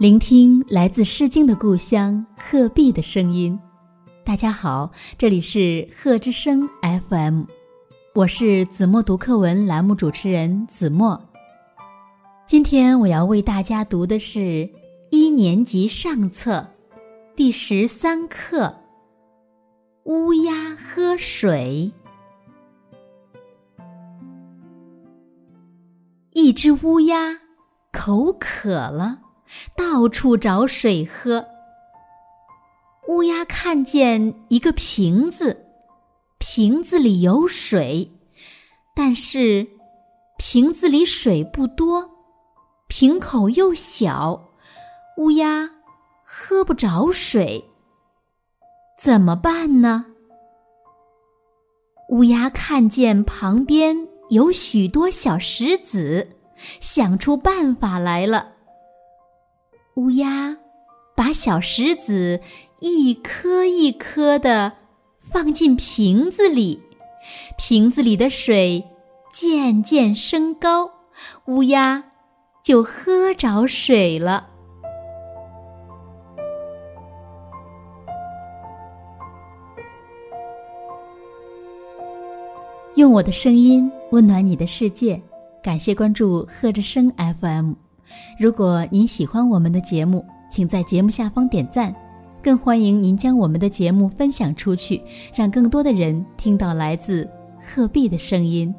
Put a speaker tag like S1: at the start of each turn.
S1: 聆听来自《诗经》的故乡鹤壁的声音。大家好，这里是鹤之声 FM，我是子墨读课文栏目主持人子墨。今天我要为大家读的是一年级上册第十三课《乌鸦喝水》。一只乌鸦口渴了。到处找水喝。乌鸦看见一个瓶子，瓶子里有水，但是瓶子里水不多，瓶口又小，乌鸦喝不着水。怎么办呢？乌鸦看见旁边有许多小石子，想出办法来了。乌鸦把小石子一颗一颗的放进瓶子里，瓶子里的水渐渐升高，乌鸦就喝着水了。用我的声音温暖你的世界，感谢关注贺之声 FM。如果您喜欢我们的节目，请在节目下方点赞，更欢迎您将我们的节目分享出去，让更多的人听到来自鹤壁的声音。